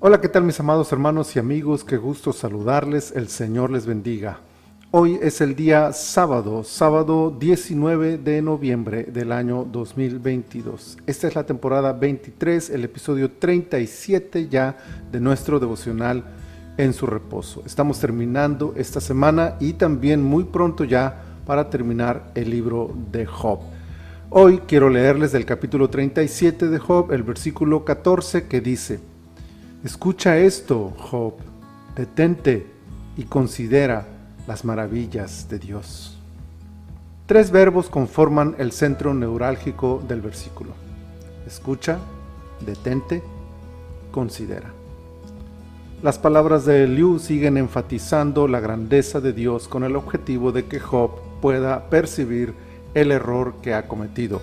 Hola, ¿qué tal mis amados hermanos y amigos? Qué gusto saludarles, el Señor les bendiga. Hoy es el día sábado, sábado 19 de noviembre del año 2022. Esta es la temporada 23, el episodio 37 ya de nuestro devocional en su reposo. Estamos terminando esta semana y también muy pronto ya para terminar el libro de Job. Hoy quiero leerles del capítulo 37 de Job el versículo 14 que dice, Escucha esto, Job, detente y considera las maravillas de Dios. Tres verbos conforman el centro neurálgico del versículo. Escucha, detente, considera. Las palabras de Liu siguen enfatizando la grandeza de Dios con el objetivo de que Job pueda percibir el error que ha cometido.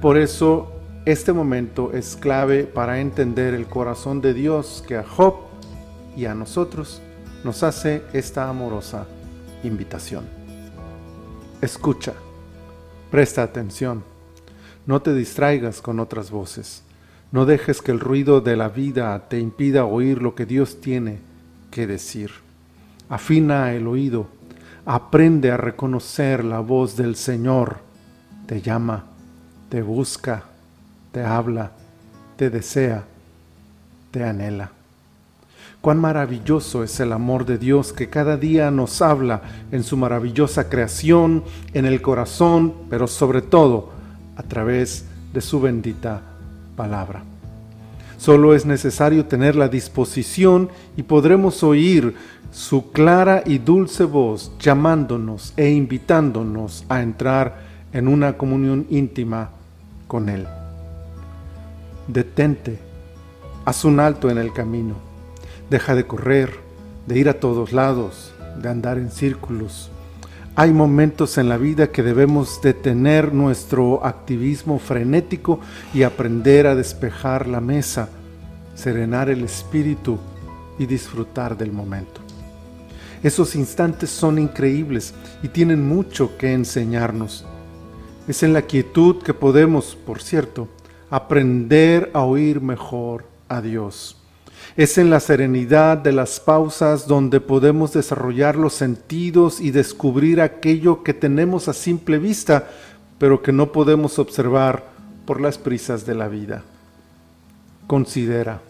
Por eso este momento es clave para entender el corazón de Dios que a Job y a nosotros nos hace esta amorosa invitación. Escucha, presta atención, no te distraigas con otras voces, no dejes que el ruido de la vida te impida oír lo que Dios tiene que decir. Afina el oído, aprende a reconocer la voz del Señor, te llama, te busca, te habla, te desea, te anhela. Cuán maravilloso es el amor de Dios que cada día nos habla en su maravillosa creación, en el corazón, pero sobre todo a través de su bendita palabra. Solo es necesario tener la disposición y podremos oír su clara y dulce voz llamándonos e invitándonos a entrar en una comunión íntima con Él detente, haz un alto en el camino, deja de correr, de ir a todos lados, de andar en círculos. Hay momentos en la vida que debemos detener nuestro activismo frenético y aprender a despejar la mesa, serenar el espíritu y disfrutar del momento. Esos instantes son increíbles y tienen mucho que enseñarnos. Es en la quietud que podemos, por cierto, aprender a oír mejor a Dios. Es en la serenidad de las pausas donde podemos desarrollar los sentidos y descubrir aquello que tenemos a simple vista, pero que no podemos observar por las prisas de la vida. Considera,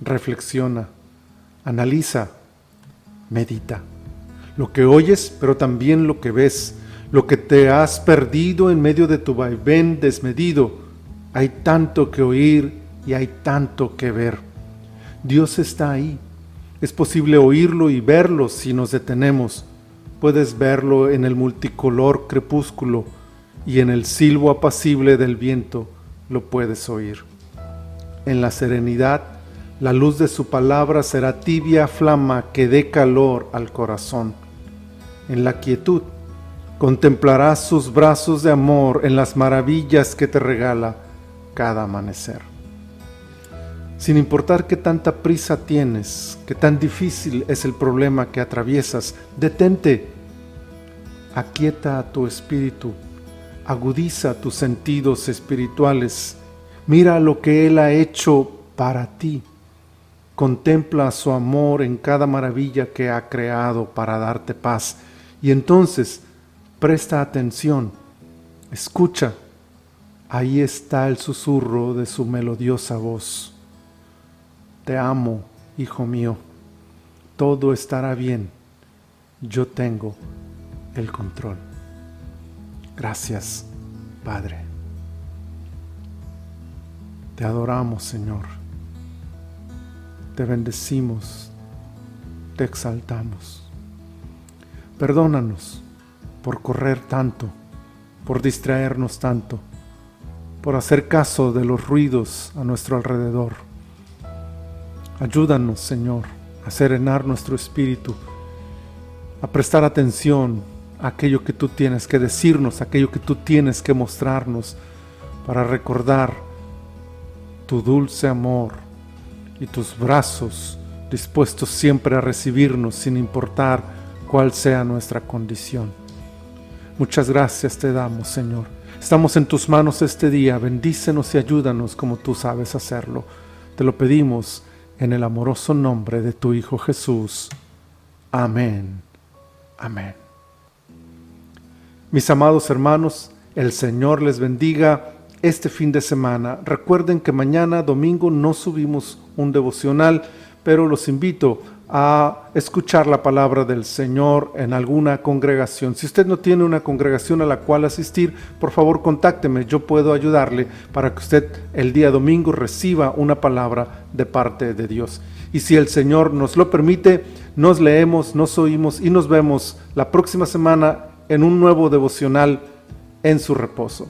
reflexiona, analiza, medita. Lo que oyes, pero también lo que ves, lo que te has perdido en medio de tu vaivén desmedido, hay tanto que oír y hay tanto que ver. Dios está ahí. Es posible oírlo y verlo si nos detenemos. Puedes verlo en el multicolor crepúsculo y en el silbo apacible del viento lo puedes oír. En la serenidad, la luz de su palabra será tibia flama que dé calor al corazón. En la quietud, contemplarás sus brazos de amor en las maravillas que te regala cada amanecer. Sin importar qué tanta prisa tienes, qué tan difícil es el problema que atraviesas, detente, aquieta a tu espíritu, agudiza tus sentidos espirituales, mira lo que Él ha hecho para ti, contempla su amor en cada maravilla que ha creado para darte paz y entonces presta atención, escucha Ahí está el susurro de su melodiosa voz. Te amo, hijo mío. Todo estará bien. Yo tengo el control. Gracias, Padre. Te adoramos, Señor. Te bendecimos. Te exaltamos. Perdónanos por correr tanto, por distraernos tanto por hacer caso de los ruidos a nuestro alrededor. Ayúdanos, Señor, a serenar nuestro espíritu, a prestar atención a aquello que tú tienes que decirnos, aquello que tú tienes que mostrarnos, para recordar tu dulce amor y tus brazos dispuestos siempre a recibirnos sin importar cuál sea nuestra condición. Muchas gracias te damos, Señor Estamos en tus manos este día. Bendícenos y ayúdanos como tú sabes hacerlo. Te lo pedimos en el amoroso nombre de tu Hijo Jesús. Amén. Amén. Mis amados hermanos, el Señor les bendiga este fin de semana. Recuerden que mañana domingo no subimos un devocional, pero los invito a escuchar la palabra del Señor en alguna congregación. Si usted no tiene una congregación a la cual asistir, por favor contácteme, yo puedo ayudarle para que usted el día domingo reciba una palabra de parte de Dios. Y si el Señor nos lo permite, nos leemos, nos oímos y nos vemos la próxima semana en un nuevo devocional en su reposo.